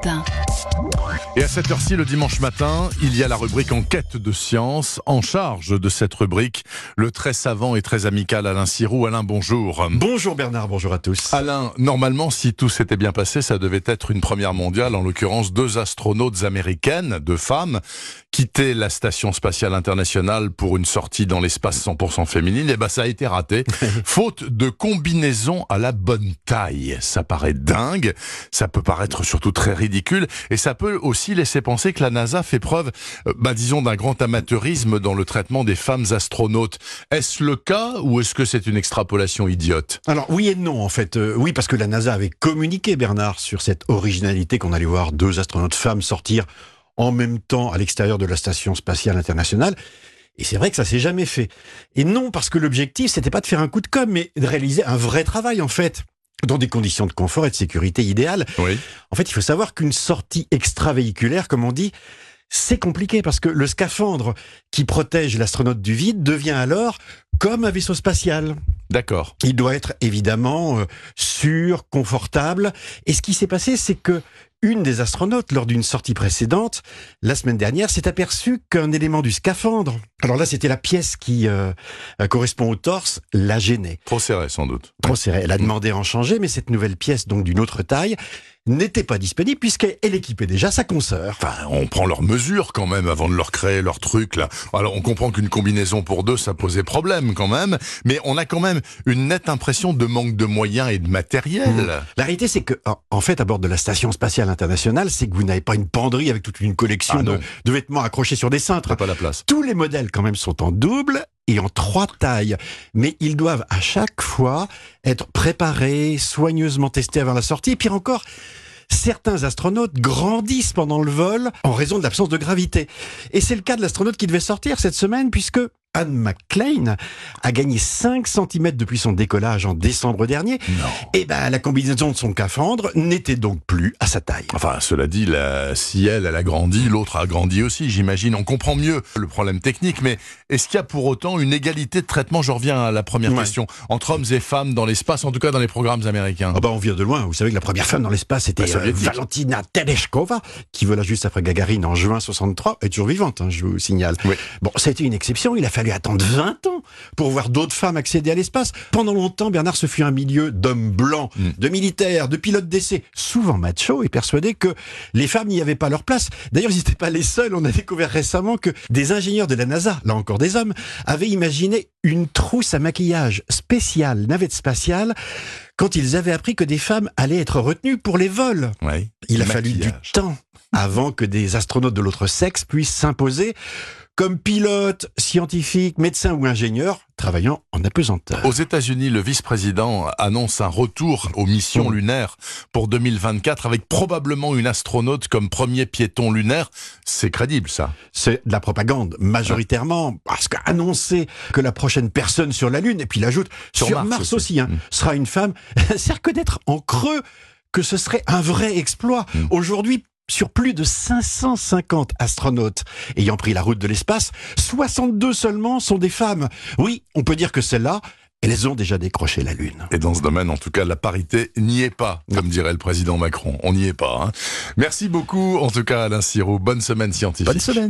matin. Et à cette heure-ci, le dimanche matin, il y a la rubrique Enquête de science. En charge de cette rubrique, le très savant et très amical Alain Sirou. Alain, bonjour. Bonjour Bernard, bonjour à tous. Alain, normalement, si tout s'était bien passé, ça devait être une première mondiale, en l'occurrence deux astronautes américaines, deux femmes, quitter la station spatiale internationale pour une sortie dans l'espace 100% féminine. Et ben, ça a été raté. Faute de combinaison à la bonne taille. Ça paraît dingue. Ça peut paraître surtout très ridicule. Et ça peut aussi laisser penser que la NASA fait preuve, euh, bah, disons, d'un grand amateurisme dans le traitement des femmes astronautes. Est-ce le cas ou est-ce que c'est une extrapolation idiote? Alors oui et non en fait. Euh, oui parce que la NASA avait communiqué Bernard sur cette originalité qu'on allait voir deux astronautes femmes sortir en même temps à l'extérieur de la station spatiale internationale. Et c'est vrai que ça s'est jamais fait. Et non parce que l'objectif c'était pas de faire un coup de com, mais de réaliser un vrai travail en fait dans des conditions de confort et de sécurité idéales. Oui. En fait, il faut savoir qu'une sortie extravéhiculaire, comme on dit, c'est compliqué parce que le scaphandre qui protège l'astronaute du vide devient alors comme un vaisseau spatial. D'accord. Il doit être évidemment euh, sûr, confortable. Et ce qui s'est passé, c'est que une des astronautes, lors d'une sortie précédente, la semaine dernière, s'est aperçue qu'un élément du scaphandre, alors là c'était la pièce qui euh, correspond au torse, la gênait. Trop serré sans doute. Trop serré. Elle a demandé à en changer, mais cette nouvelle pièce, donc d'une autre taille, n'était pas disponible puisqu'elle équipait déjà sa consoeur. Enfin, on prend leurs mesures quand même avant de leur créer leur truc là. Alors on comprend qu'une combinaison pour deux ça posait problème quand même, mais on a quand même une nette impression de manque de moyens et de matériel. Mmh. La réalité c'est que en- fait à bord de la station spatiale internationale, c'est que vous n'avez pas une penderie avec toute une collection Ah de, de vêtements accrochés sur des cintres. Pas la place. Tous les modèles quand même sont en double et en trois tailles, mais ils doivent à chaque fois être préparés, soigneusement testés avant la sortie. Et pire encore, certains astronautes grandissent pendant le vol en raison de l'absence de gravité. Et c'est le cas de l'astronaute qui devait sortir cette semaine puisque Anne McClain a gagné 5 cm depuis son décollage en décembre dernier. Non. Et ben la combinaison de son scaphandre n'était donc plus à sa taille. Enfin, cela dit, la, si elle, elle a grandi, l'autre a grandi aussi, j'imagine. On comprend mieux le problème technique, mais est-ce qu'il y a pour autant une égalité de traitement? Je reviens à la première Ouais. question. Entre hommes et femmes dans l'espace, en tout cas dans les programmes américains. Ah bah on vient de loin. Vous savez que la première femme dans l'espace était Bah, euh, Valentina Tereshkova, qui vola juste après Gagarine en juin 63, est toujours vivante, hein, je vous signale. Oui. Bon, ça a été une exception. Il a fallu attendre 20 ans pour voir d'autres femmes accéder à l'espace. Pendant longtemps, Bernard, ce fut un milieu d'hommes blancs, Mm. de militaires, de pilotes d'essai, souvent machos, et persuadés que les femmes n'y avaient pas leur place. D'ailleurs, ils n'étaient pas les seuls. On a découvert récemment que des ingénieurs de la NASA, là encore des hommes, avaient imaginé une trousse à maquillage spéciale, navette spatiale, quand ils avaient appris que des femmes allaient être retenues pour les vols. Il a fallu du temps avant que des astronautes de l'autre sexe puissent s'imposer comme pilotes, scientifiques, médecins ou ingénieurs travaillant en apesanteur. Aux États-Unis, le vice-président annonce un retour aux missions Mm. lunaires pour 2024 avec probablement une astronaute comme premier piéton lunaire. C'est crédible, ça. C'est de la propagande, majoritairement, parce qu'annoncer que la prochaine personne sur la Lune, et puis il ajoute Sur sur, Mars Mars, aussi. aussi, hein, Mm. sera une femme, c'est reconnaître en creux que ce serait un vrai exploit. Mm. Aujourd'hui, sur plus de 550 astronautes ayant pris la route de l'espace, 62 seulement sont des femmes. Oui, on peut dire que celles-là, elles ont déjà décroché la Lune. Et dans ce domaine, en tout cas, la parité n'y est pas, comme dirait le président Macron. On n'y est pas. hein. Merci beaucoup, en tout cas, Alain Sirou. Bonne semaine scientifique. Bonne semaine